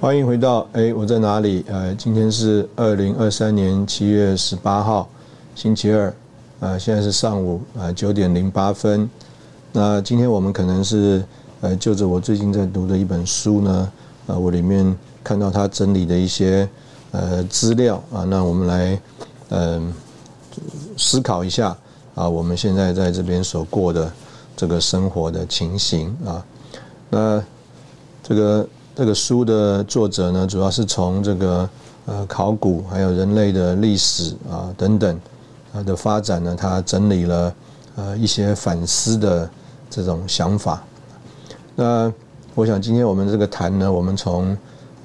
欢迎回到哎，我在哪里？呃，今天是二零二三年七月十八号，星期二，呃，现在是上午啊九点零八分。那今天我们可能是呃，就着我最近在读的一本书呢，呃，我里面看到他整理的一些呃资料啊，那我们来嗯思考一下啊，我们现在在这边所过的这个生活的情形啊，那这个。这个书的作者呢，主要是从这个呃考古，还有人类的历史啊等等啊的发展呢，他整理了呃一些反思的这种想法。那我想今天我们这个谈呢，我们从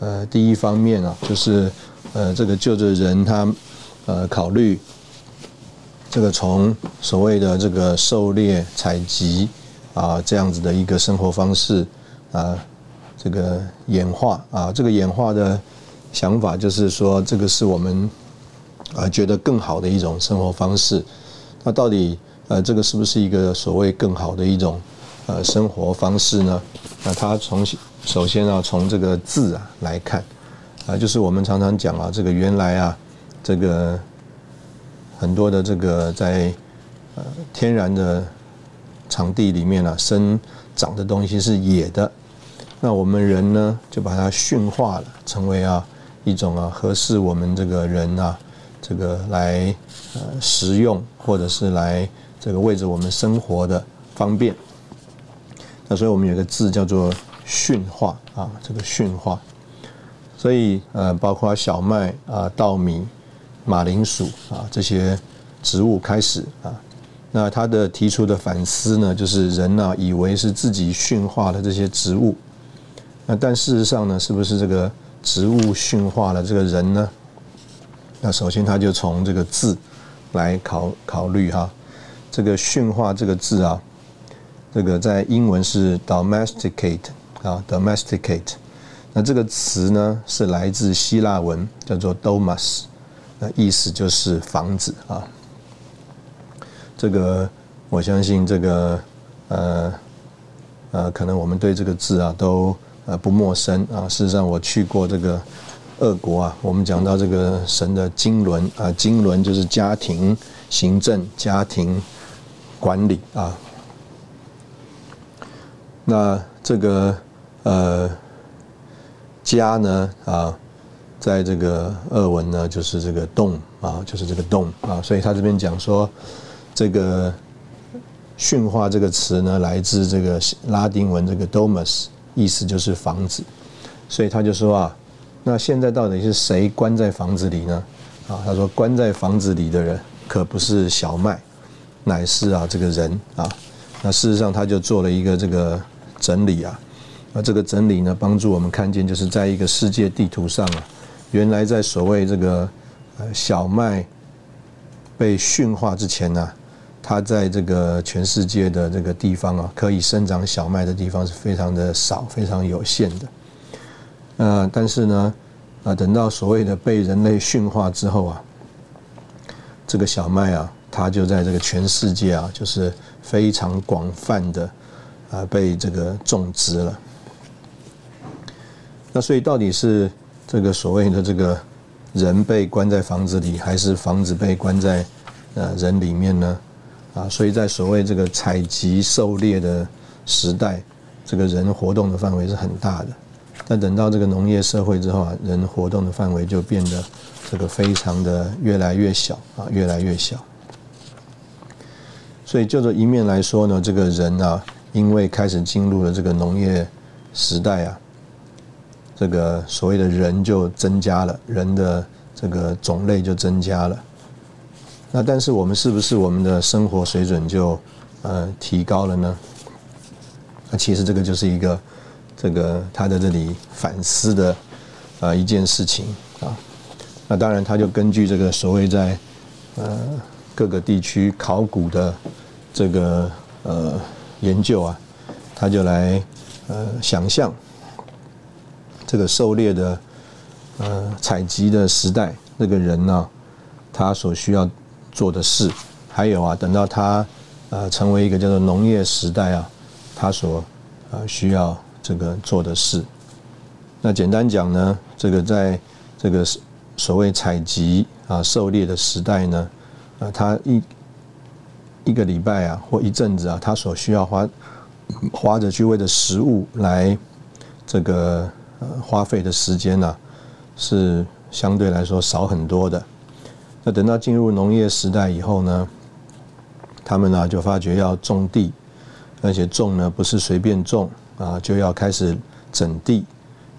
呃第一方面啊，就是呃这个就着人他呃考虑这个从所谓的这个狩猎采集啊这样子的一个生活方式啊。这个演化啊，这个演化的想法就是说，这个是我们啊觉得更好的一种生活方式。那到底呃，这个是不是一个所谓更好的一种呃生活方式呢？那它从首先要从这个字啊来看啊，就是我们常常讲啊，这个原来啊，这个很多的这个在呃天然的场地里面啊生长的东西是野的。那我们人呢，就把它驯化了，成为啊一种啊合适我们这个人啊这个来呃食用，或者是来这个为着我们生活的方便。那所以我们有个字叫做驯化啊，这个驯化。所以呃，包括小麦啊、稻米、马铃薯啊这些植物开始啊，那他的提出的反思呢，就是人呢以为是自己驯化的这些植物。那但事实上呢，是不是这个植物驯化了这个人呢？那首先他就从这个字来考考虑哈，这个驯化这个字啊，这个在英文是 domesticate 啊，domesticate。那这个词呢是来自希腊文，叫做 domus，那意思就是房子啊。这个我相信这个呃呃，可能我们对这个字啊都。呃，不陌生啊。事实上，我去过这个俄国啊。我们讲到这个神的经纶啊，经纶就是家庭行政、家庭管理啊。那这个呃家呢啊，在这个俄文呢，就是这个洞啊，就是这个洞啊。所以他这边讲说，这个驯化这个词呢，来自这个拉丁文这个 domus。意思就是房子，所以他就说啊，那现在到底是谁关在房子里呢？啊，他说关在房子里的人可不是小麦，乃是啊这个人啊。那事实上他就做了一个这个整理啊，那这个整理呢，帮助我们看见就是在一个世界地图上啊，原来在所谓这个呃小麦被驯化之前呢。它在这个全世界的这个地方啊，可以生长小麦的地方是非常的少、非常有限的。呃，但是呢，啊，等到所谓的被人类驯化之后啊，这个小麦啊，它就在这个全世界啊，就是非常广泛的啊被这个种植了。那所以到底是这个所谓的这个人被关在房子里，还是房子被关在呃人里面呢？啊，所以在所谓这个采集狩猎的时代，这个人活动的范围是很大的。但等到这个农业社会之后啊，人活动的范围就变得这个非常的越来越小啊，越来越小。所以就这一面来说呢，这个人啊，因为开始进入了这个农业时代啊，这个所谓的人就增加了，人的这个种类就增加了。那但是我们是不是我们的生活水准就呃提高了呢？那其实这个就是一个这个他在这里反思的啊一件事情啊。那当然他就根据这个所谓在呃。各个地区考古的这个呃研究啊，他就来呃想象这个狩猎的呃采集的时代，那个人呢，他所需要做的事，还有啊，等到他呃成为一个叫做农业时代啊，他所呃需要这个做的事。那简单讲呢，这个在这个所谓采集啊狩猎的时代呢。啊，他一一个礼拜啊，或一阵子啊，他所需要花花着去为的食物来这个呃花费的时间呢，是相对来说少很多的。那等到进入农业时代以后呢，他们呢就发觉要种地，而且种呢不是随便种啊，就要开始整地，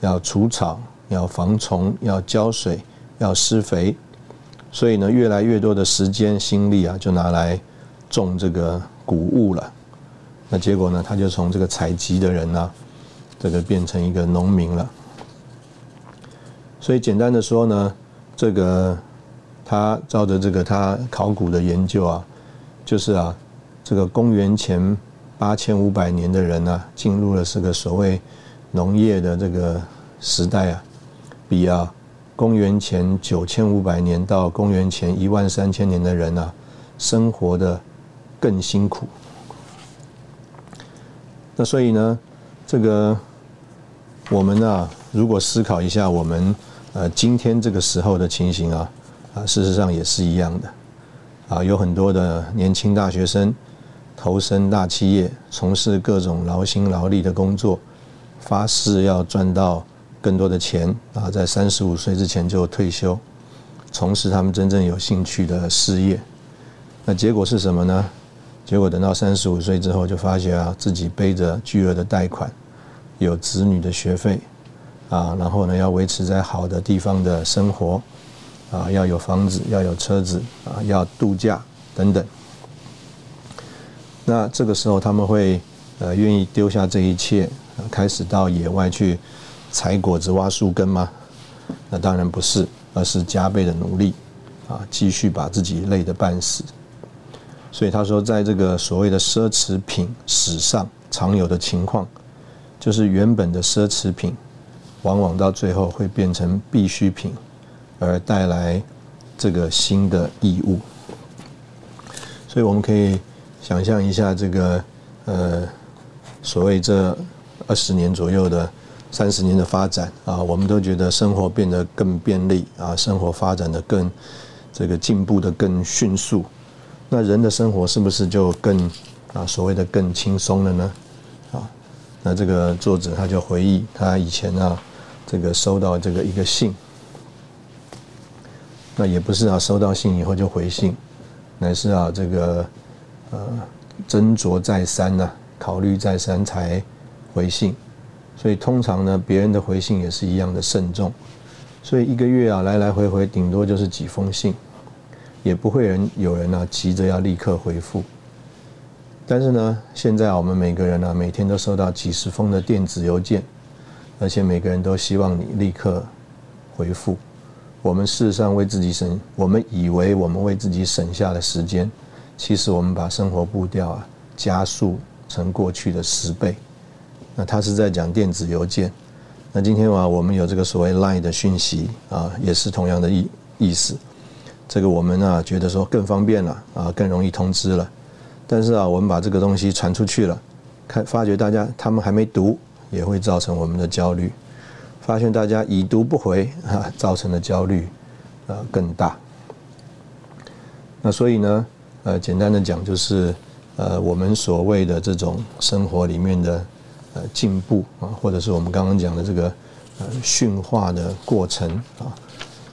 要除草，要防虫，要浇水，要施肥。所以呢，越来越多的时间心力啊，就拿来种这个谷物了。那结果呢，他就从这个采集的人呢，这个变成一个农民了。所以简单的说呢，这个他照着这个他考古的研究啊，就是啊，这个公元前八千五百年的人呢，进入了这个所谓农业的这个时代啊，比啊。公元前九千五百年到公元前一万三千年的人啊，生活的更辛苦。那所以呢，这个我们啊，如果思考一下我们呃今天这个时候的情形啊，啊，事实上也是一样的。啊，有很多的年轻大学生投身大企业，从事各种劳心劳力的工作，发誓要赚到。更多的钱啊，在三十五岁之前就退休，从事他们真正有兴趣的事业。那结果是什么呢？结果等到三十五岁之后，就发觉啊，自己背着巨额的贷款，有子女的学费啊，然后呢，要维持在好的地方的生活啊，要有房子，要有车子啊，要度假等等。那这个时候，他们会呃愿意丢下这一切，开始到野外去。采果子、挖树根吗？那当然不是，而是加倍的努力，啊，继续把自己累得半死。所以他说，在这个所谓的奢侈品史上常有的情况，就是原本的奢侈品，往往到最后会变成必需品，而带来这个新的义务。所以我们可以想象一下，这个呃，所谓这二十年左右的。三十年的发展啊，我们都觉得生活变得更便利啊，生活发展的更这个进步的更迅速。那人的生活是不是就更啊所谓的更轻松了呢？啊，那这个作者他就回忆他以前啊这个收到这个一个信，那也不是啊收到信以后就回信，乃是啊这个呃斟酌再三呐，考虑再三才回信。所以通常呢，别人的回信也是一样的慎重，所以一个月啊来来回回顶多就是几封信，也不会人有人呢急着要立刻回复。但是呢，现在我们每个人呢每天都收到几十封的电子邮件，而且每个人都希望你立刻回复。我们事实上为自己省，我们以为我们为自己省下了时间，其实我们把生活步调啊加速成过去的十倍。那他是在讲电子邮件，那今天啊，我们有这个所谓 Line 的讯息啊，也是同样的意意思。这个我们啊觉得说更方便了啊，更容易通知了。但是啊，我们把这个东西传出去了，看发觉大家他们还没读，也会造成我们的焦虑。发现大家已读不回 啊，造成的焦虑啊更大。那所以呢，呃，简单的讲就是呃，我们所谓的这种生活里面的。呃，进步啊，或者是我们刚刚讲的这个呃驯化的过程啊，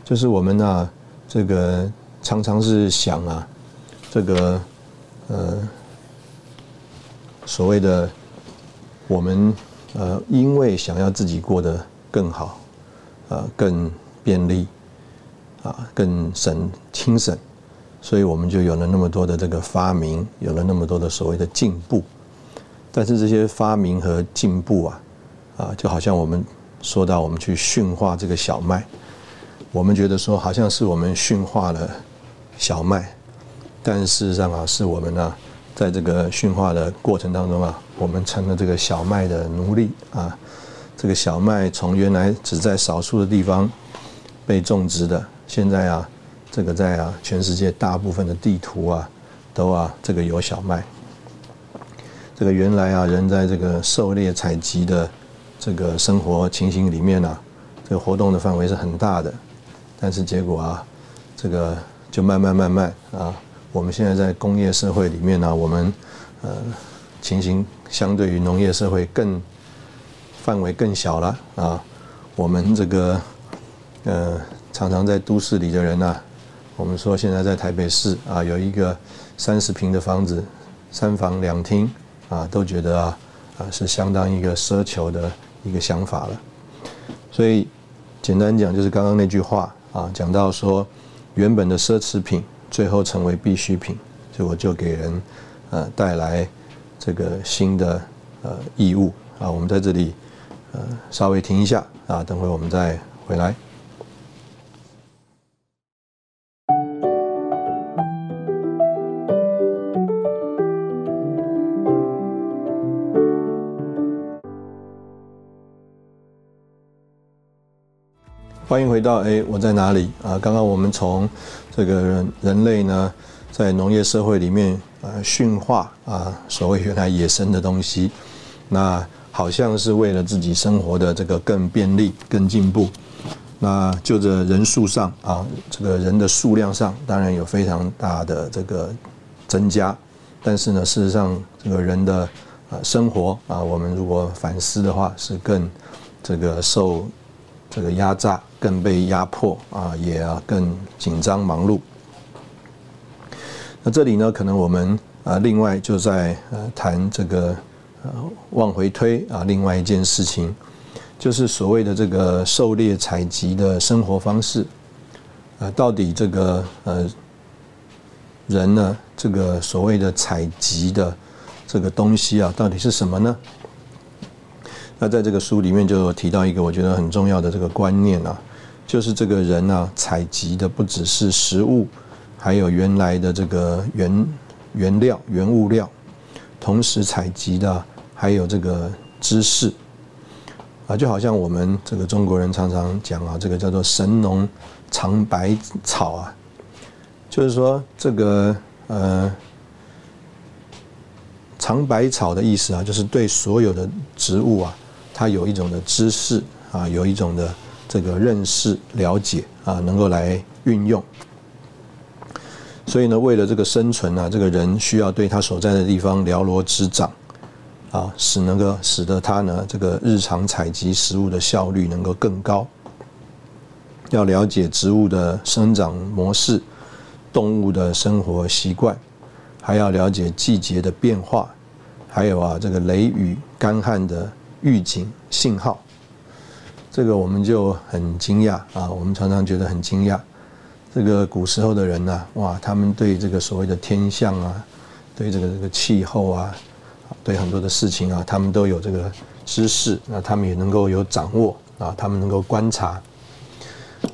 就是我们呢这个常常是想啊，这个呃所谓的我们呃因为想要自己过得更好，呃更便利啊更省轻省。所以我们就有了那么多的这个发明，有了那么多的所谓的进步。但是这些发明和进步啊，啊，就好像我们说到我们去驯化这个小麦，我们觉得说好像是我们驯化了小麦，但事实上啊，是我们呢在这个驯化的过程当中啊，我们成了这个小麦的奴隶啊。这个小麦从原来只在少数的地方被种植的，现在啊。这个在啊，全世界大部分的地图啊，都啊，这个有小麦。这个原来啊，人在这个狩猎采集的这个生活情形里面呢，这个活动的范围是很大的。但是结果啊，这个就慢慢慢慢啊，我们现在在工业社会里面呢，我们呃情形相对于农业社会更范围更小了啊。我们这个呃常常在都市里的人呢。我们说现在在台北市啊，有一个三十平的房子，三房两厅啊，都觉得啊啊是相当一个奢求的一个想法了。所以简单讲，就是刚刚那句话啊，讲到说原本的奢侈品最后成为必需品，结果就给人呃带来这个新的呃义务啊。我们在这里呃稍微停一下啊，等会我们再回来。欢迎回到哎，我在哪里啊？刚刚我们从这个人人类呢，在农业社会里面呃驯化啊，所谓原来野生的东西，那好像是为了自己生活的这个更便利、更进步。那就着人数上啊，这个人的数量上当然有非常大的这个增加，但是呢，事实上这个人的呃生活啊，我们如果反思的话，是更这个受。这个压榨更被压迫啊，也更紧张忙碌。那这里呢，可能我们啊，另外就在呃谈这个往回推啊，另外一件事情，就是所谓的这个狩猎采集的生活方式，呃，到底这个呃人呢，这个所谓的采集的这个东西啊，到底是什么呢？那在这个书里面就提到一个我觉得很重要的这个观念啊，就是这个人呢采集的不只是食物，还有原来的这个原原料原物料，同时采集的还有这个知识啊，就好像我们这个中国人常常讲啊，这个叫做神农尝百草啊，就是说这个呃尝百草的意思啊，就是对所有的植物啊。它有一种的知识啊，有一种的这个认识、了解啊，能够来运用。所以呢，为了这个生存啊，这个人需要对他所在的地方了如指掌啊，使能够使得它呢这个日常采集食物的效率能够更高。要了解植物的生长模式、动物的生活习惯，还要了解季节的变化，还有啊这个雷雨干旱的。预警信号，这个我们就很惊讶啊！我们常常觉得很惊讶。这个古时候的人呢，哇，他们对这个所谓的天象啊，对这个这个气候啊，对很多的事情啊，他们都有这个知识，那他们也能够有掌握啊，他们能够观察。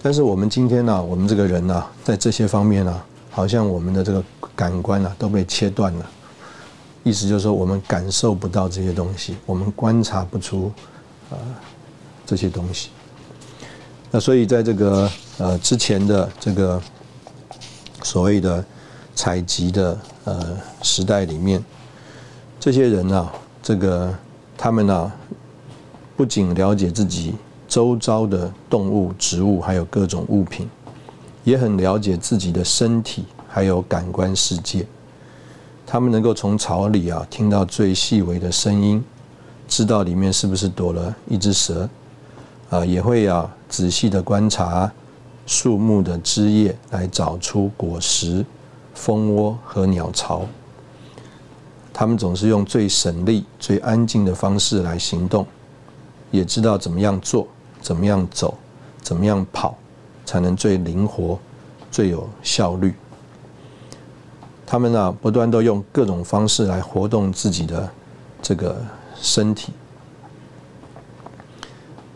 但是我们今天呢，我们这个人呢，在这些方面呢，好像我们的这个感官呢，都被切断了。意思就是说，我们感受不到这些东西，我们观察不出呃这些东西。那所以在这个呃之前的这个所谓的采集的呃时代里面，这些人呢，这个他们呢，不仅了解自己周遭的动物、植物，还有各种物品，也很了解自己的身体，还有感官世界。他们能够从草里啊听到最细微的声音，知道里面是不是躲了一只蛇，啊，也会啊仔细的观察树木的枝叶，来找出果实、蜂窝和鸟巢。他们总是用最省力、最安静的方式来行动，也知道怎么样做、怎么样走、怎么样跑，才能最灵活、最有效率。他们啊，不断都用各种方式来活动自己的这个身体，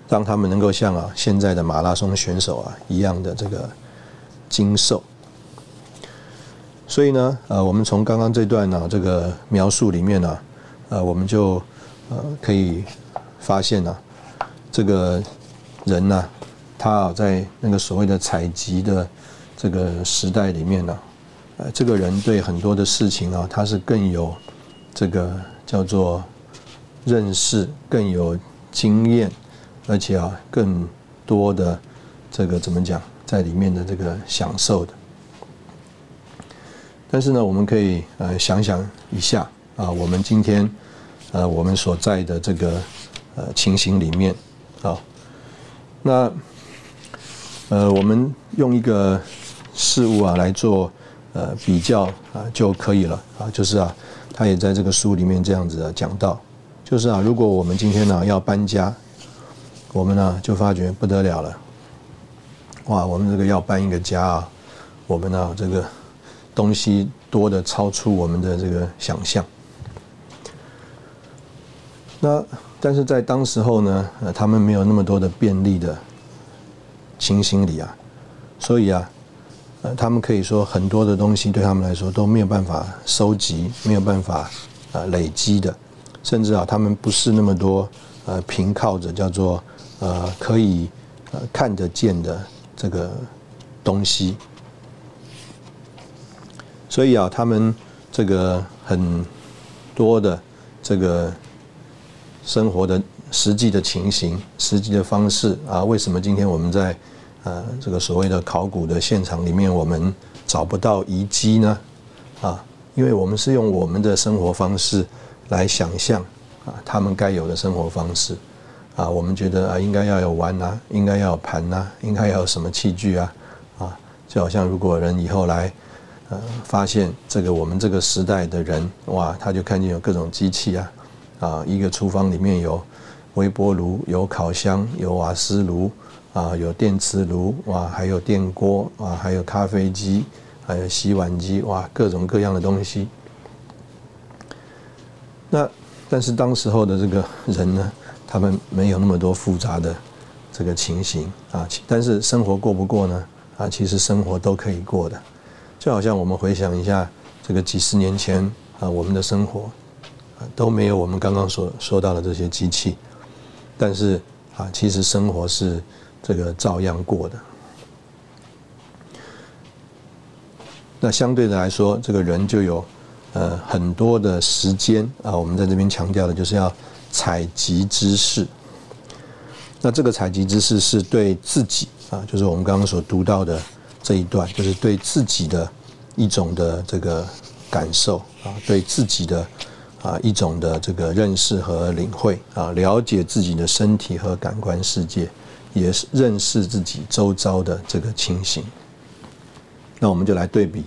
让他们能够像啊现在的马拉松选手啊一样的这个精瘦。所以呢，呃，我们从刚刚这段呢这个描述里面呢，呃，我们就呃可以发现呢，这个人呢，他啊在那个所谓的采集的这个时代里面呢，呃，这个人对很多的事情啊，他是更有这个叫做认识，更有经验，而且啊，更多的这个怎么讲，在里面的这个享受的。但是呢，我们可以呃想想一下啊，我们今天呃我们所在的这个呃情形里面啊，那呃我们用一个事物啊来做呃比较啊就可以了啊，就是啊，他也在这个书里面这样子讲到，就是啊，如果我们今天呢要搬家，我们呢就发觉不得了了，哇，我们这个要搬一个家啊，我们呢这个。东西多的超出我们的这个想象。那但是在当时候呢，呃，他们没有那么多的便利的情形里啊，所以啊，呃，他们可以说很多的东西对他们来说都没有办法收集，没有办法啊累积的，甚至啊，他们不是那么多呃凭靠着叫做呃可以呃看得见的这个东西。所以啊，他们这个很多的这个生活的实际的情形、实际的方式啊，为什么今天我们在呃这个所谓的考古的现场里面，我们找不到遗迹呢？啊，因为我们是用我们的生活方式来想象啊，他们该有的生活方式啊，我们觉得啊，应该要有碗呐，应该要有盘呐，应该要有什么器具啊？啊，就好像如果人以后来。呃，发现这个我们这个时代的人，哇，他就看见有各种机器啊，啊，一个厨房里面有微波炉、有烤箱、有瓦斯炉，啊，有电磁炉，哇，还有电锅，啊，还有咖啡机，还有洗碗机，哇，各种各样的东西。那但是当时候的这个人呢，他们没有那么多复杂的这个情形啊，但是生活过不过呢？啊，其实生活都可以过的。就好像我们回想一下，这个几十年前啊，我们的生活啊都没有我们刚刚所说到的这些机器，但是啊，其实生活是这个照样过的。那相对的来说，这个人就有呃很多的时间啊，我们在这边强调的就是要采集知识。那这个采集知识是对自己啊，就是我们刚刚所读到的。这一段就是对自己的一种的这个感受啊，对自己的啊一种的这个认识和领会啊，了解自己的身体和感官世界，也是认识自己周遭的这个情形。那我们就来对比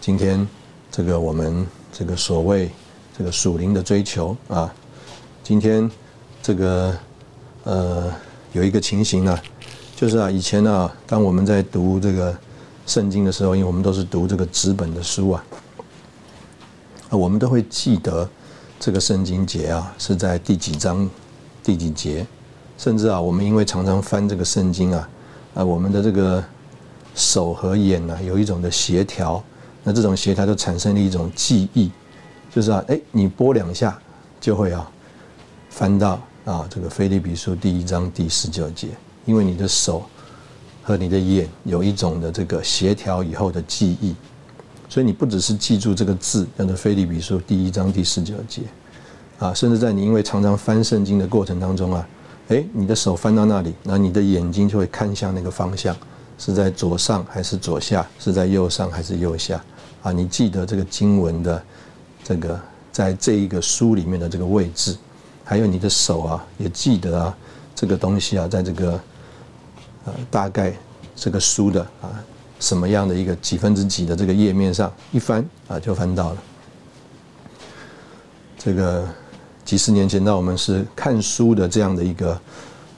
今天这个我们这个所谓这个属灵的追求啊，今天这个呃有一个情形呢。就是啊，以前呢，当我们在读这个圣经的时候，因为我们都是读这个纸本的书啊，我们都会记得这个圣经节啊是在第几章、第几节，甚至啊，我们因为常常翻这个圣经啊，啊，我们的这个手和眼呢有一种的协调，那这种协调就产生了一种记忆，就是啊，哎，你拨两下就会啊翻到啊这个菲利比书第一章第十九节。因为你的手和你的眼有一种的这个协调以后的记忆，所以你不只是记住这个字，叫做《菲利比书》第一章第十九节，啊，甚至在你因为常常翻圣经的过程当中啊，哎，你的手翻到那里，那你的眼睛就会看向那个方向，是在左上还是左下，是在右上还是右下，啊，你记得这个经文的这个在这一个书里面的这个位置，还有你的手啊，也记得啊。这个东西啊，在这个大概这个书的啊什么样的一个几分之几的这个页面上一翻啊就翻到了。这个几十年前，当我们是看书的这样的一个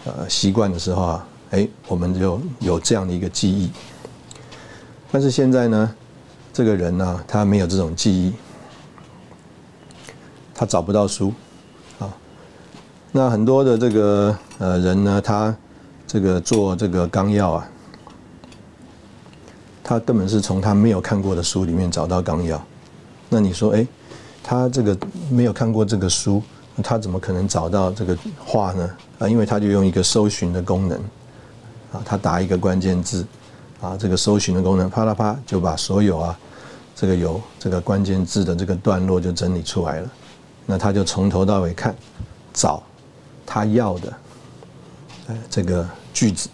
呃习惯的时候啊，哎，我们就有这样的一个记忆。但是现在呢，这个人呢，他没有这种记忆，他找不到书啊。那很多的这个呃人呢，他这个做这个纲要啊，他根本是从他没有看过的书里面找到纲要。那你说，哎？他这个没有看过这个书，他怎么可能找到这个话呢？啊，因为他就用一个搜寻的功能，啊，他打一个关键字，啊，这个搜寻的功能啪啦啪就把所有啊，这个有这个关键字的这个段落就整理出来了。那他就从头到尾看，找他要的，哎，这个句子。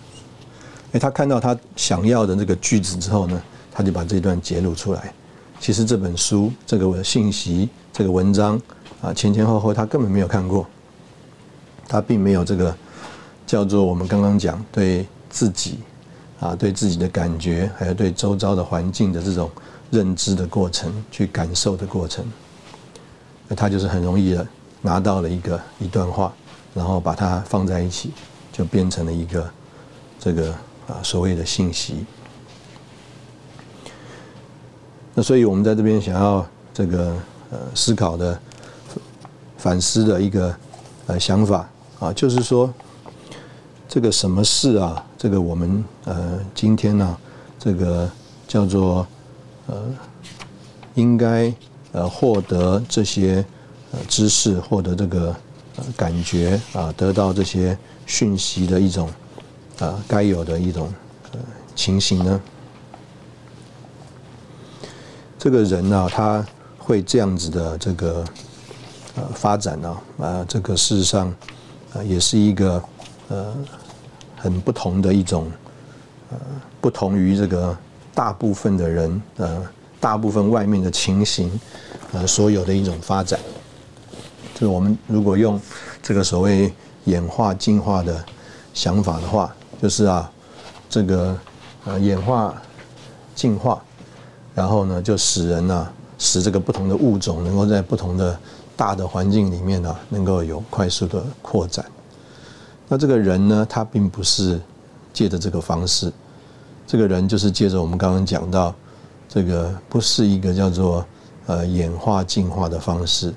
哎，他看到他想要的这个句子之后呢，他就把这段截录出来。其实这本书这个信息这个文章啊前前后后他根本没有看过，他并没有这个叫做我们刚刚讲对自己啊对自己的感觉还有对周遭的环境的这种认知的过程去感受的过程，那他就是很容易的拿到了一个一段话，然后把它放在一起，就变成了一个这个啊所谓的信息。那所以，我们在这边想要这个呃思考的、反思的一个呃想法啊，就是说，这个什么事啊？这个我们呃今天呢，这个叫做呃应该呃获得这些呃知识，获得这个呃感觉啊，得到这些讯息的一种啊该有的一种呃情形呢？这个人呢，他会这样子的这个呃发展呢，啊，这个事实上啊，也是一个呃很不同的一种呃不同于这个大部分的人呃大部分外面的情形呃所有的一种发展。就是我们如果用这个所谓演化进化的想法的话，就是啊，这个呃演化进化。然后呢，就使人呢，使这个不同的物种能够在不同的大的环境里面呢，能够有快速的扩展。那这个人呢，他并不是借着这个方式，这个人就是借着我们刚刚讲到，这个不是一个叫做呃演化进化的方式，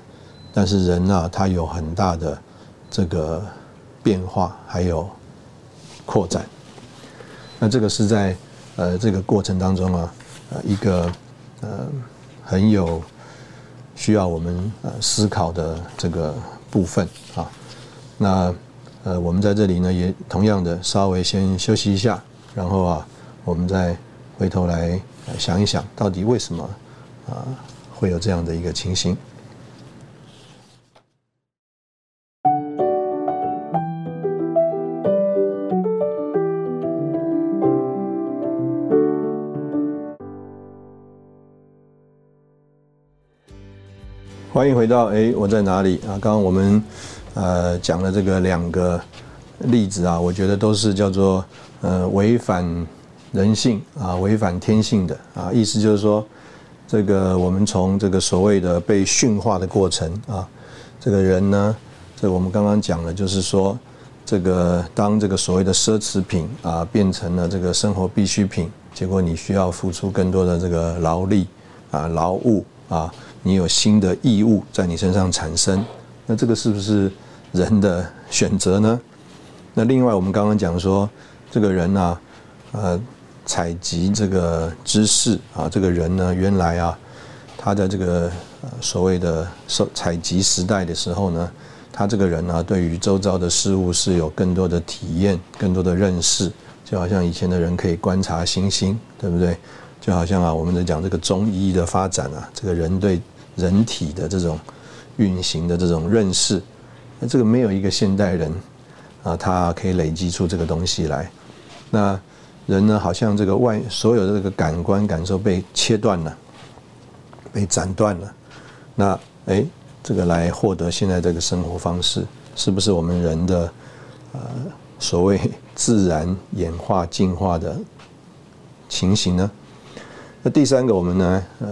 但是人呢，他有很大的这个变化还有扩展。那这个是在呃这个过程当中啊。呃，一个呃很有需要我们呃思考的这个部分啊，那呃我们在这里呢也同样的稍微先休息一下，然后啊我们再回头来想一想，到底为什么啊会有这样的一个情形。欢迎回到哎，我在哪里啊？刚刚我们呃讲了这个两个例子啊，我觉得都是叫做呃违反人性啊，违反天性的啊。意思就是说，这个我们从这个所谓的被驯化的过程啊，这个人呢，这我们刚刚讲了，就是说，这个当这个所谓的奢侈品啊变成了这个生活必需品，结果你需要付出更多的这个劳力啊、劳务啊。你有新的义务在你身上产生，那这个是不是人的选择呢？那另外，我们刚刚讲说，这个人呢，呃，采集这个知识啊，这个人呢，原来啊，他在这个所谓的收采集时代的时候呢，他这个人呢，对于周遭的事物是有更多的体验、更多的认识，就好像以前的人可以观察星星，对不对？就好像啊，我们在讲这个中医的发展啊，这个人对人体的这种运行的这种认识，那这个没有一个现代人啊，他可以累积出这个东西来。那人呢，好像这个外所有的这个感官感受被切断了，被斩断了。那哎，这个来获得现在这个生活方式，是不是我们人的呃所谓自然演化进化的情形呢？那第三个，我们呢呃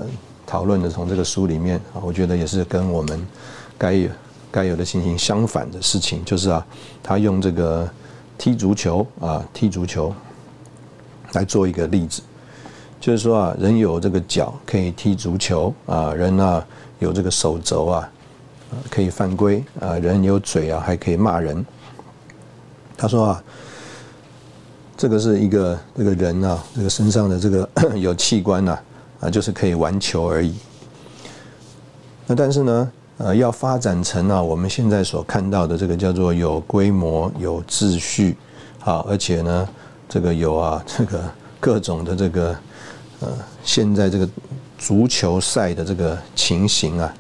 讨论的从这个书里面啊，我觉得也是跟我们该有该有的情形相反的事情，就是啊，他用这个踢足球啊，踢足球来做一个例子，就是说啊，人有这个脚可以踢足球啊，人呢有这个手肘啊，可以犯规啊，人有嘴啊，还可以骂人。他说啊。这个是一个这个人啊，这个身上的这个 有器官呐，啊，就是可以玩球而已。那但是呢，呃，要发展成啊，我们现在所看到的这个叫做有规模、有秩序，好，而且呢，这个有啊，这个各种的这个呃，现在这个足球赛的这个情形啊，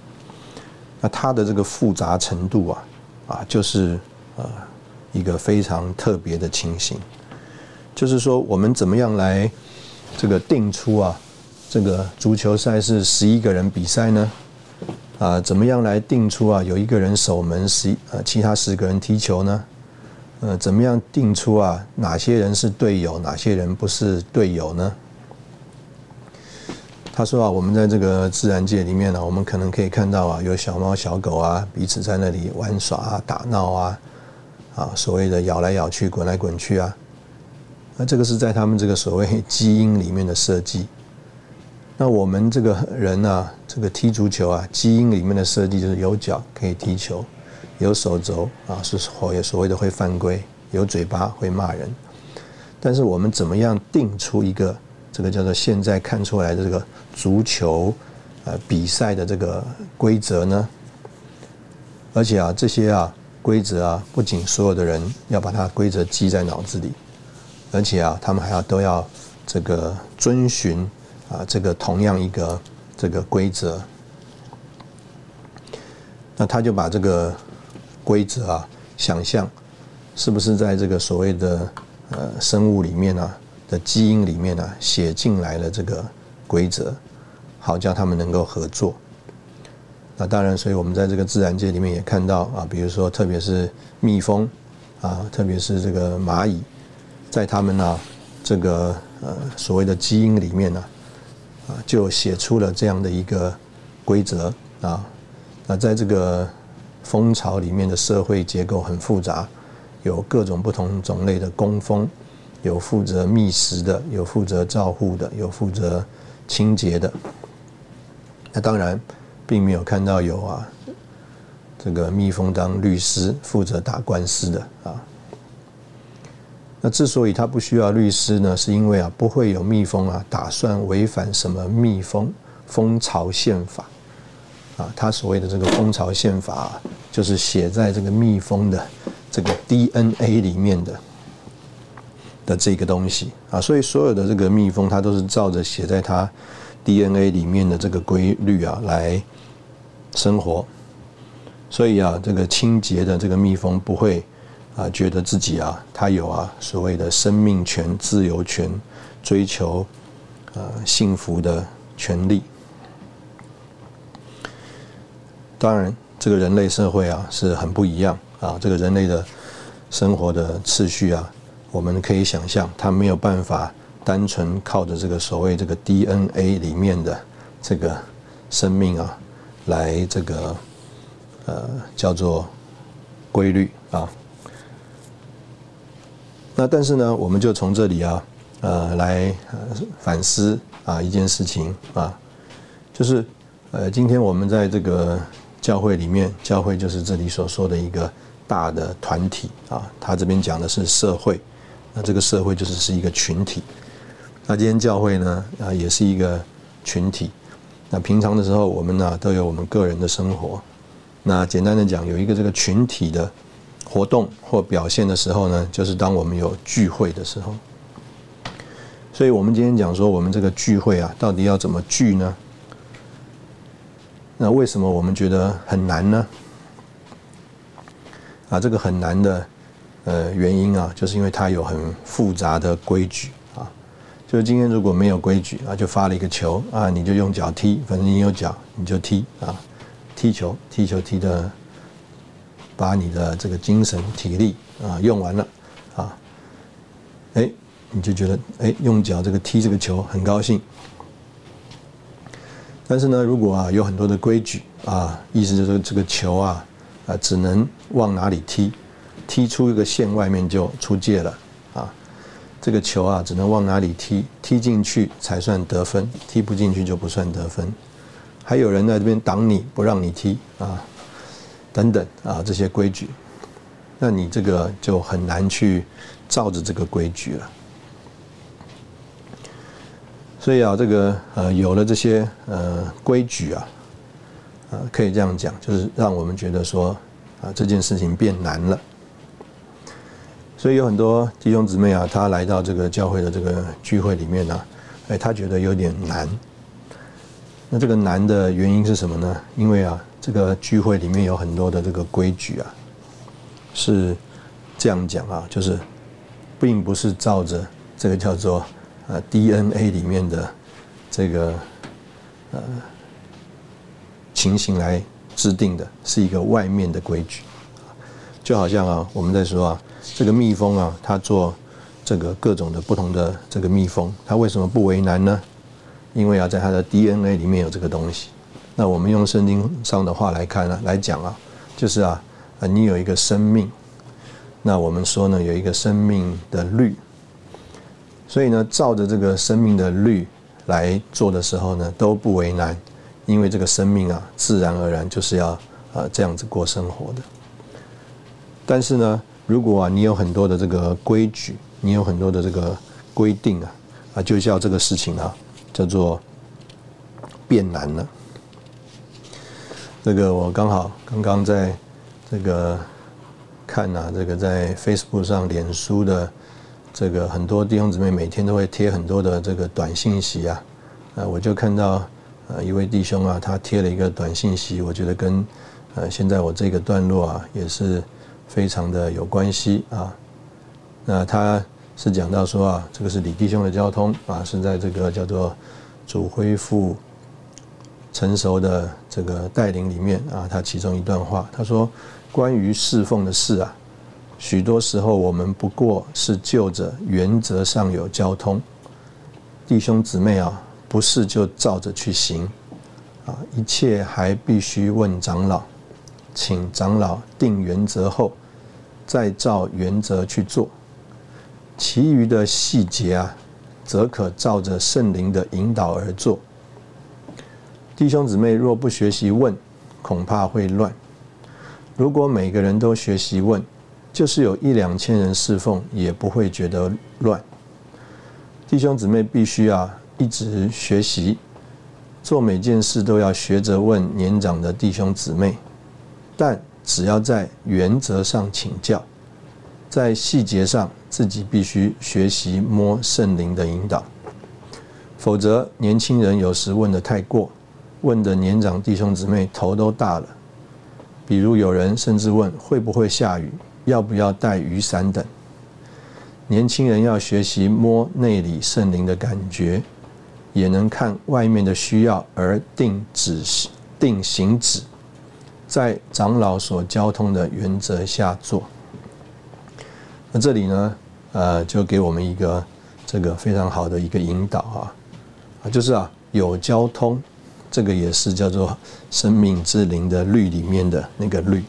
那它的这个复杂程度啊，啊，就是呃一个非常特别的情形。就是说，我们怎么样来这个定出啊，这个足球赛是十一个人比赛呢？啊，怎么样来定出啊，有一个人守门，十呃其他十个人踢球呢？呃，怎么样定出啊，哪些人是队友，哪些人不是队友呢？他说啊，我们在这个自然界里面呢，我们可能可以看到啊，有小猫小狗啊，彼此在那里玩耍啊、打闹啊，啊，所谓的咬来咬去、滚来滚去啊。那这个是在他们这个所谓 基因里面的设计。那我们这个人呢，这个踢足球啊，基因里面的设计就是有脚可以踢球，有手肘啊是所所谓的会犯规，有嘴巴会骂人。但是我们怎么样定出一个这个叫做现在看出来的这个足球呃比赛的这个规则呢？而且啊，这些啊规则啊，不仅所有的人要把它规则记在脑子里。而且啊，他们还要都要这个遵循啊，这个同样一个这个规则。那他就把这个规则啊，想象是不是在这个所谓的呃生物里面呢的基因里面呢写进来了这个规则，好叫他们能够合作。那当然，所以我们在这个自然界里面也看到啊，比如说特别是蜜蜂啊，特别是这个蚂蚁。在他们呢，这个呃所谓的基因里面呢，啊，就写出了这样的一个规则啊。那在这个蜂巢里面的社会结构很复杂，有各种不同种类的工蜂，有负责觅食的，有负责照护的，有负责清洁的。那当然，并没有看到有啊，这个蜜蜂当律师负责打官司的啊。那之所以他不需要律师呢，是因为啊，不会有蜜蜂啊打算违反什么蜜蜂蜂巢宪法啊。他所谓的这个蜂巢宪法，就是写在这个蜜蜂的这个 DNA 里面的的这个东西啊。所以所有的这个蜜蜂，它都是照着写在它 DNA 里面的这个规律啊来生活。所以啊，这个清洁的这个蜜蜂不会。啊，觉得自己啊，他有啊所谓的生命权、自由权，追求呃幸福的权利。当然，这个人类社会啊是很不一样啊，这个人类的生活的次序啊，我们可以想象，他没有办法单纯靠着这个所谓这个 DNA 里面的这个生命啊，来这个呃叫做规律啊。那但是呢，我们就从这里啊，呃，来反思啊一件事情啊，就是呃，今天我们在这个教会里面，教会就是这里所说的一个大的团体啊。他这边讲的是社会，那这个社会就是是一个群体。那今天教会呢啊，也是一个群体。那平常的时候，我们呢都有我们个人的生活。那简单的讲，有一个这个群体的。活动或表现的时候呢，就是当我们有聚会的时候。所以，我们今天讲说，我们这个聚会啊，到底要怎么聚呢？那为什么我们觉得很难呢？啊，这个很难的呃原因啊，就是因为它有很复杂的规矩啊。就是今天如果没有规矩啊，就发了一个球啊，你就用脚踢，反正你有脚你就踢啊，踢球踢球踢的。把你的这个精神体力啊用完了啊，哎，你就觉得哎用脚这个踢这个球很高兴。但是呢，如果啊有很多的规矩啊，意思就是这个球啊啊只能往哪里踢，踢出一个线外面就出界了啊。这个球啊只能往哪里踢，踢进去才算得分，踢不进去就不算得分。还有人在这边挡你不让你踢啊，等等啊这些规矩，那你这个就很难去照着这个规矩了。所以啊，这个呃，有了这些呃规矩啊，呃，可以这样讲，就是让我们觉得说啊，这件事情变难了。所以有很多弟兄姊妹啊，他来到这个教会的这个聚会里面呢，哎，他觉得有点难。那这个难的原因是什么呢？因为啊，这个聚会里面有很多的这个规矩啊，是这样讲啊，就是并不是照着这个叫做。呃，DNA 里面的这个呃情形来制定的，是一个外面的规矩，就好像啊，我们在说啊，这个蜜蜂啊，它做这个各种的不同的这个蜜蜂，它为什么不为难呢？因为啊，在它的 DNA 里面有这个东西。那我们用圣经上的话来看呢，来讲啊，就是啊，你有一个生命，那我们说呢，有一个生命的律。所以呢，照着这个生命的律来做的时候呢，都不为难，因为这个生命啊，自然而然就是要啊这样子过生活的。但是呢，如果啊你有很多的这个规矩，你有很多的这个规定啊，啊就叫这个事情啊叫做变难了。这个我刚好刚刚在这个看啊，这个在 Facebook 上、脸书的。这个很多弟兄姊妹每天都会贴很多的这个短信息啊，呃，我就看到呃一位弟兄啊，他贴了一个短信息，我觉得跟呃现在我这个段落啊也是非常的有关系啊。那他是讲到说啊，这个是李弟兄的交通啊，是在这个叫做主恢复成熟的这个带领里面啊，他其中一段话，他说关于侍奉的事啊。许多时候，我们不过是就着原则上有交通，弟兄姊妹啊，不是就照着去行，啊，一切还必须问长老，请长老定原则后，再照原则去做，其余的细节啊，则可照着圣灵的引导而做。弟兄姊妹若不学习问，恐怕会乱；如果每个人都学习问，就是有一两千人侍奉，也不会觉得乱。弟兄姊妹必须啊，一直学习，做每件事都要学着问年长的弟兄姊妹，但只要在原则上请教，在细节上自己必须学习摸圣灵的引导，否则年轻人有时问的太过，问的年长弟兄姊妹头都大了。比如有人甚至问会不会下雨。要不要带雨伞等？年轻人要学习摸内里圣灵的感觉，也能看外面的需要而定止定行止，在长老所交通的原则下做。那这里呢，呃，就给我们一个这个非常好的一个引导啊，啊，就是啊，有交通，这个也是叫做生命之灵的律里面的那个律，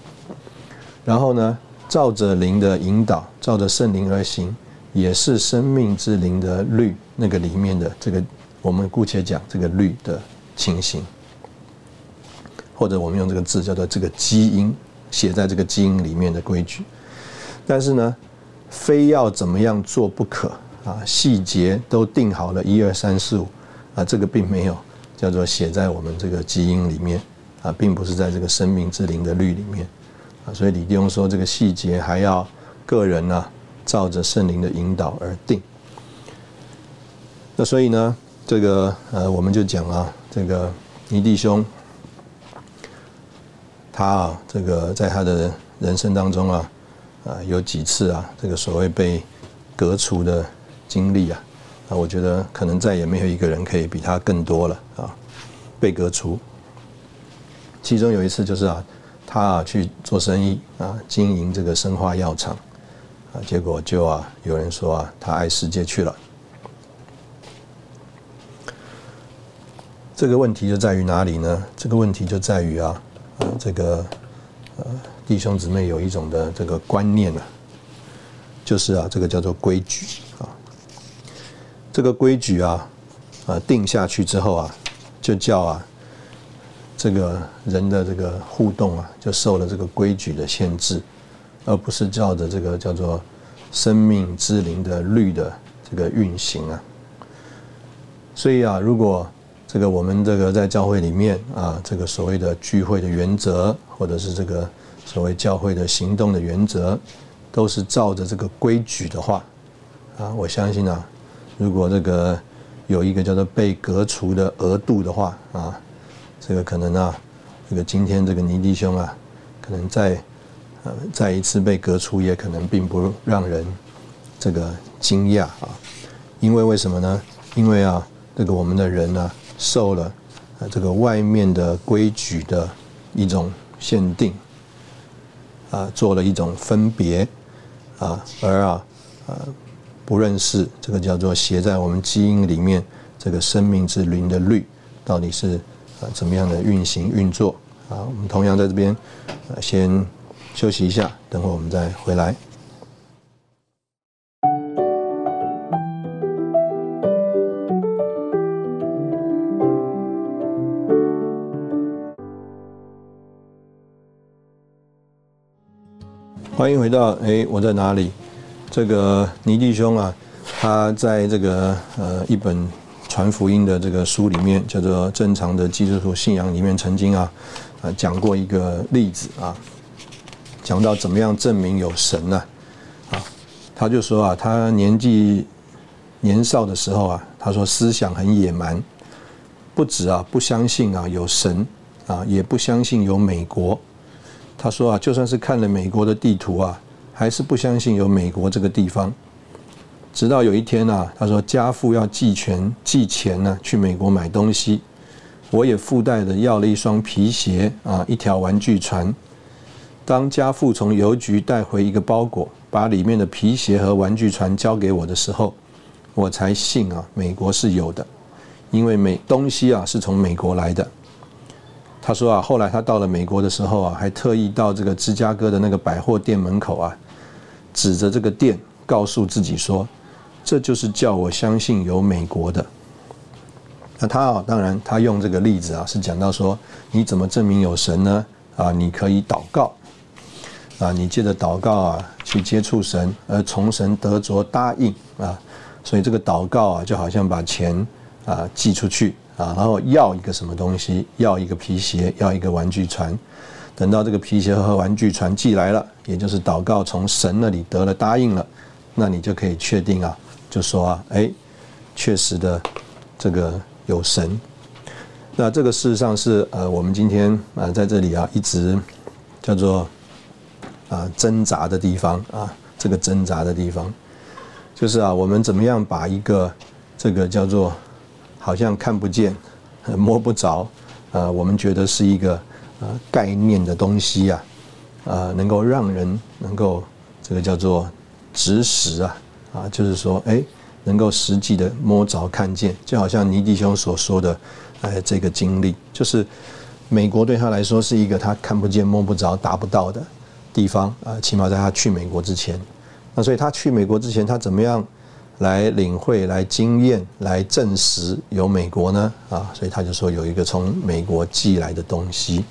然后呢？照着灵的引导，照着圣灵而行，也是生命之灵的律那个里面的这个，我们姑且讲这个律的情形，或者我们用这个字叫做这个基因写在这个基因里面的规矩。但是呢，非要怎么样做不可啊？细节都定好了，一二三四五啊，这个并没有叫做写在我们这个基因里面啊，并不是在这个生命之灵的律里面啊。所以李弟兄说，这个细节还要个人呢，照着圣灵的引导而定。那所以呢，这个呃，我们就讲啊，这个倪弟兄，他啊，这个在他的人生当中啊，啊，有几次啊，这个所谓被革除的经历啊，啊，我觉得可能再也没有一个人可以比他更多了啊，被革除。其中有一次就是啊。他啊去做生意啊，经营这个生化药厂啊，结果就啊有人说啊，他爱世界去了。这个问题就在于哪里呢？这个问题就在于啊，啊，这个呃弟兄姊妹有一种的这个观念啊，就是啊，这个叫做规矩。这个规矩啊，啊定下去之后啊，就叫啊，这个人的这个互动啊，就受了这个规矩的限制，而不是照着这个叫做生命之灵的律的这个运行啊。所以啊，如果这个我们这个在教会里面啊，这个所谓的聚会的原则，或者是这个所谓教会的行动的原则，都是照着这个规矩的话，啊，我相信啊，如果这个有一个叫做被革除的额度的话啊，这个可能啊，这个今天这个尼弟兄啊，可能再呃再一次被革除，也可能并不让人这个惊讶啊，因为为什么呢？因为啊，这个我们的人呢。受了呃这个外面的规矩的一种限定，啊，做了一种分别，啊，而啊呃不认识这个叫做写在我们基因里面这个生命之灵的律到底是啊怎么样的运行运作啊？我们同样在这边呃先休息一下，等会我们再回来。欢迎回到哎，我在哪里？这个尼弟兄啊，他在这个呃一本传福音的这个书里面，叫做《正常的基督徒信仰》里面，曾经啊啊讲过一个例子啊，讲到怎么样证明有神呢？啊，他就说啊，他年纪年少的时候啊，他说思想很野蛮，不止啊不相信啊有神啊，也不相信有美国。他说啊，就算是看了美国的地图啊，还是不相信有美国这个地方。直到有一天啊，他说家父要寄钱寄钱呢去美国买东西，我也附带的要了一双皮鞋啊，一条玩具船。当家父从邮局带回一个包裹，把里面的皮鞋和玩具船交给我的时候，我才信啊，美国是有的，因为美东西啊是从美国来的。他说啊，后来他到了美国的时候啊，还特意到这个芝加哥的那个百货店门口啊，指着这个店，告诉自己说，这就是叫我相信有美国的。那他啊，当然他用这个例子啊，是讲到说，你怎么证明有神呢？啊，你可以祷告，啊，你借着祷告啊，去接触神，而从神得着答应啊，所以这个祷告啊，就好像把钱啊寄出去。啊，然后要一个什么东西？要一个皮鞋，要一个玩具船。等到这个皮鞋和玩具船寄来了，也就是祷告从神那里得了答应了，那你就可以确定啊，就说啊，哎，确实的，这个有神。那这个事实上是呃，我们今天啊在这里啊一直叫做啊挣扎的地方啊，这个挣扎的地方，就是啊，我们怎么样把一个这个叫做。好像看不见，摸不着，呃，我们觉得是一个呃概念的东西啊，呃，能够让人能够这个叫做直实啊，啊，就是说，哎，能够实际的摸着看见，就好像尼弟兄所说的，哎，这个经历，就是美国对他来说是一个他看不见、摸不着、达不到的地方啊，起码在他去美国之前，那所以他去美国之前，他怎么样？来领会、来经验、来证实有美国呢啊，所以他就说有一个从美国寄来的东西。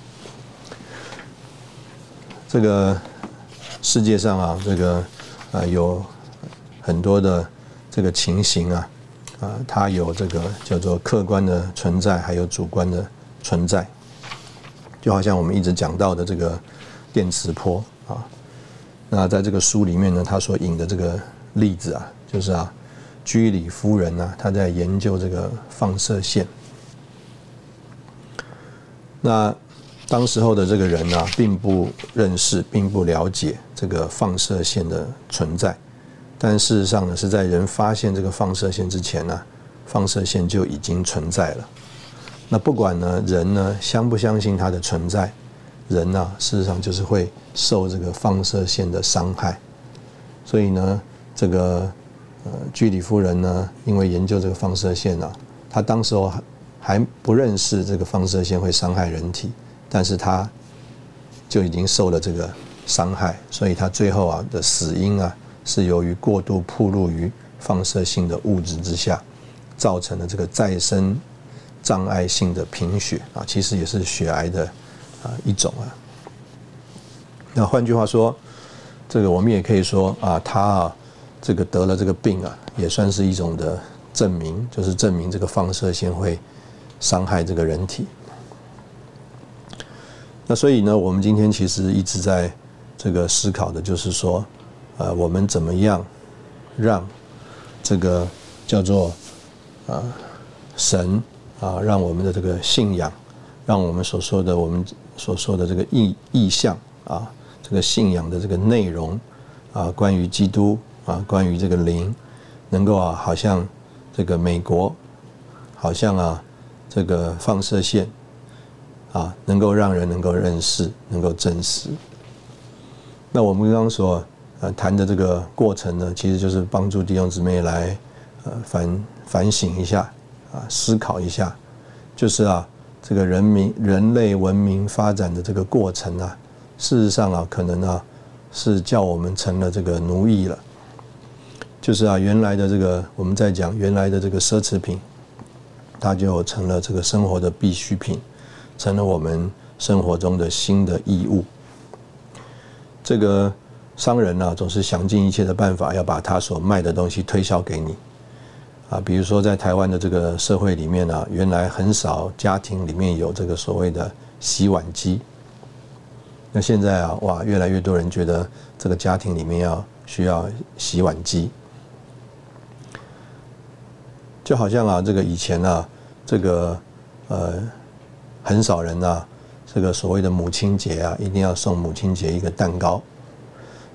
这个世界上啊，这个啊有很多的这个情形啊啊，它有这个叫做客观的存在，还有主观的存在。就好像我们一直讲到的这个电磁波啊，那在这个书里面呢，他所引的这个例子啊，就是啊。居里夫人呢，她在研究这个放射线。那当时候的这个人呢，并不认识，并不了解这个放射线的存在。但事实上呢，是在人发现这个放射线之前呢，放射线就已经存在了。那不管呢人呢相不相信它的存在，人呐，事实上就是会受这个放射线的伤害。所以呢，这个呃居里夫人呢，因为研究这个放射线啊，她当时候还还不认识这个放射线会伤害人体，但是他就已经受了这个伤害，所以他最后啊的死因啊，是由于过度暴露于放射性的物质之下，造成了这个再生障碍性的贫血啊，其实也是血癌的啊一种啊。那换句话说，这个我们也可以说啊，他啊这个得了这个病啊，也算是一种的证明，就是证明这个放射线会伤害这个人体。那所以呢，我们今天其实一直在这个思考的，就是说，呃，我们怎么样让这个叫做啊神啊，让我们的这个信仰，让我们所说的我们所说的这个意意象啊，这个信仰的这个内容啊，关于基督啊，关于这个灵，能够啊，好像这个美国，好像啊，这个放射线啊，能够让人能够认识，能够真实。那我们刚刚所呃谈的这个过程呢，其实就是帮助弟兄姊妹来呃反反省一下啊，思考一下，就是啊，这个人民人类文明发展的这个过程啊，事实上啊，可能啊是叫我们成了这个奴役了。就是啊，原来的这个我们在讲原来的这个奢侈品，它就成了这个生活的必需品，成了我们生活中的新的义务。这个商人呢，总是想尽一切的办法要把他所卖的东西推销给你。啊，比如说在台湾的这个社会里面呢，原来很少家庭里面有这个所谓的洗碗机。那现在啊，哇，越来越多人觉得这个家庭里面要需要洗碗机。就好像啊，这个以前啊，这个呃，很少人啊，这个所谓的母亲节啊，一定要送母亲节一个蛋糕。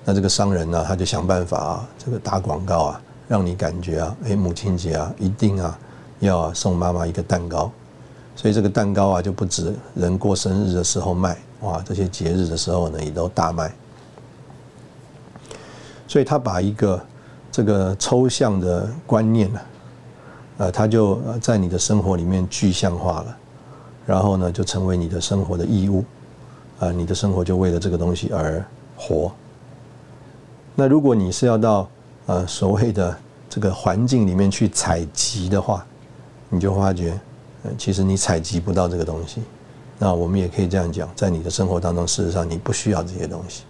那这个商人呢，他就想办法啊，这个打广告啊，让你感觉啊，哎，母亲节啊，一定啊，要送妈妈一个蛋糕。所以这个蛋糕啊，就不止人过生日的时候卖，哇，这些节日的时候呢，也都大卖。所以他把一个这个抽象的观念呢。呃，他就在你的生活里面具象化了，然后呢，就成为你的生活的义务，啊，你的生活就为了这个东西而活。那如果你是要到呃所谓的这个环境里面去采集的话，你就发觉，呃，其实你采集不到这个东西。那我们也可以这样讲，在你的生活当中，事实上你不需要这些东西。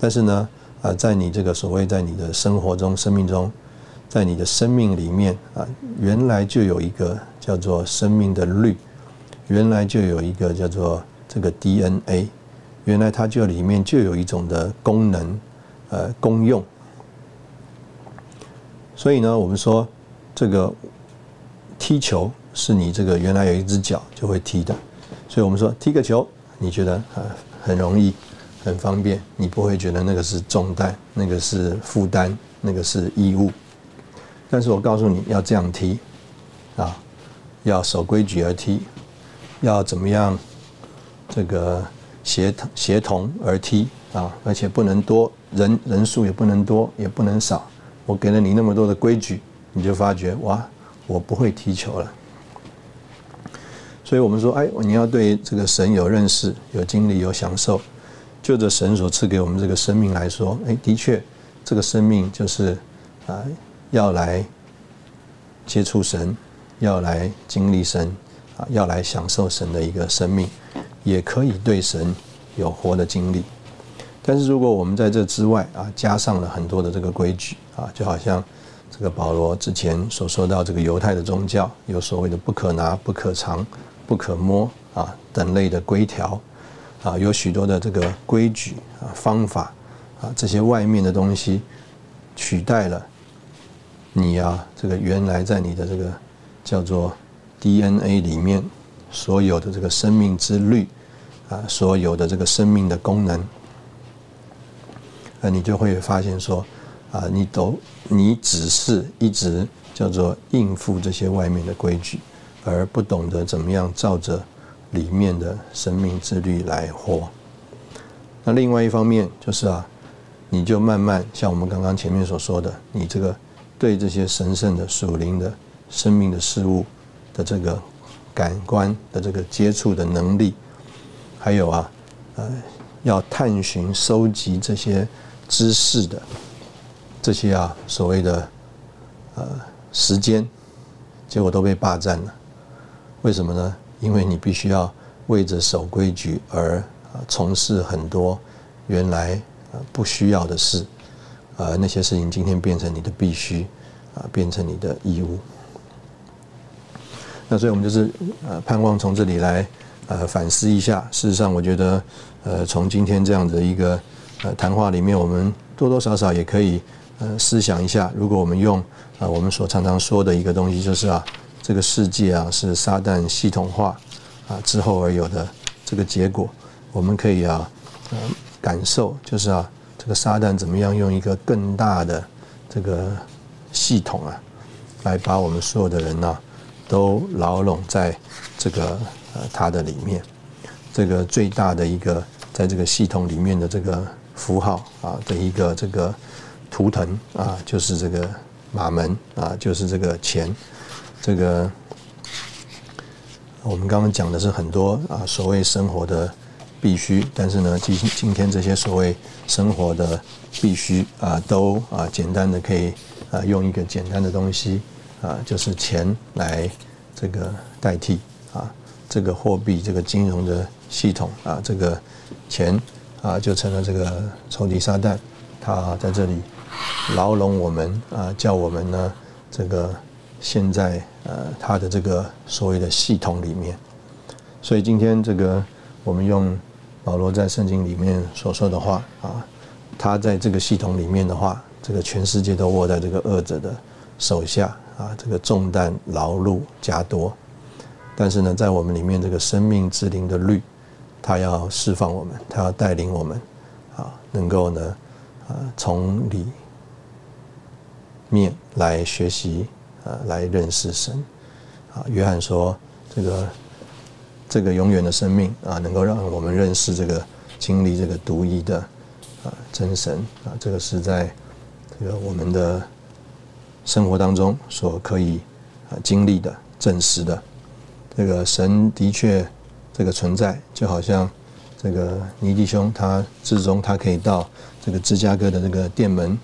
但是呢，啊，在你这个所谓在你的生活中、生命中。在你的生命里面啊，原来就有一个叫做生命的律，原来就有一个叫做这个 DNA，原来它就里面就有一种的功能，呃，功用。所以呢，我们说这个踢球是你这个原来有一只脚就会踢的，所以我们说踢个球，你觉得啊很容易，很方便，你不会觉得那个是重担，那个是负担，那个是义务。但是我告诉你要这样踢，啊，要守规矩而踢，要怎么样，这个协同协同而踢啊，而且不能多人人数也不能多也不能少。我给了你那么多的规矩，你就发觉哇，我不会踢球了。所以我们说，哎，你要对这个神有认识、有经历、有享受，就着神所赐给我们这个生命来说，哎，的确，这个生命就是啊。要来接触神，要来经历神，啊，要来享受神的一个生命，也可以对神有活的经历。但是如果我们在这之外啊，加上了很多的这个规矩啊，就好像这个保罗之前所说到这个犹太的宗教，有所谓的不可拿、不可藏、不可摸啊等类的规条啊，有许多的这个规矩啊方法啊这些外面的东西取代了。你呀，这个原来在你的这个叫做 DNA 里面所有的这个生命之律啊，所有的这个生命的功能，啊，你就会发现说，啊，你都你只是一直叫做应付这些外面的规矩，而不懂得怎么样照着里面的生命之律来活。那另外一方面就是啊，你就慢慢像我们刚刚前面所说的，你这个对这些神圣的属灵的生命的事物的这个感官的这个接触的能力，还有啊，呃，要探寻收集这些知识的这些啊所谓的呃时间，结果都被霸占了。为什么呢？因为你必须要为着守规矩而。从事很多原来呃不需要的事，呃那些事情今天变成你的必须，啊变成你的义务。那所以我们就是呃盼望从这里来呃反思一下。事实上，我觉得呃从今天这样的一个呃谈话里面，我们多多少少也可以呃思想一下，如果我们用啊我们所常常说的一个东西，就是啊这个世界啊是撒旦系统化啊之后而有的这个结果。我们可以啊，呃，感受就是啊，这个撒旦怎么样用一个更大的这个系统啊，来把我们所有的人呢，都牢笼在这个呃它的里面。这个最大的一个在这个系统里面的这个符号啊的一个这个图腾啊，就是这个马门啊，就是这个钱。这个我们刚刚讲的是很多啊，所谓生活的。必须，但是呢，今今天这些所谓生活的必须啊，都啊简单的可以啊用一个简单的东西啊，就是钱来这个代替啊，这个货币这个金融的系统啊，这个钱啊就成了这个仇敌撒旦，他在这里牢笼我们啊，叫我们呢这个现在呃他的这个所谓的系统里面，所以今天这个我们用。保罗在圣经里面所说的话啊，他在这个系统里面的话，这个全世界都握在这个恶者的手下啊，这个重担劳碌加多。但是呢，在我们里面这个生命之灵的律，他要释放我们，他要带领我们啊，能够呢啊从里面来学习啊，来认识神啊。约翰说这个。这个永远的生命啊，能够让我们认识这个、经历这个独一的啊真神啊，这个是在这个我们的生活当中所可以啊经历的、证实的。这个神的确这个存在，就好像这个尼弟兄他之中，他可以到这个芝加哥的这个店门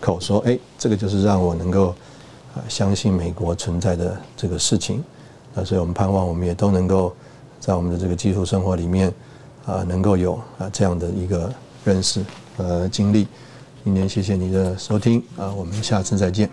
口说：“哎，这个就是让我能够啊相信美国存在的这个事情。”那所以我们盼望，我们也都能够在我们的这个基础生活里面，啊，能够有啊这样的一个认识和经历。今天谢谢你的收听啊，我们下次再见。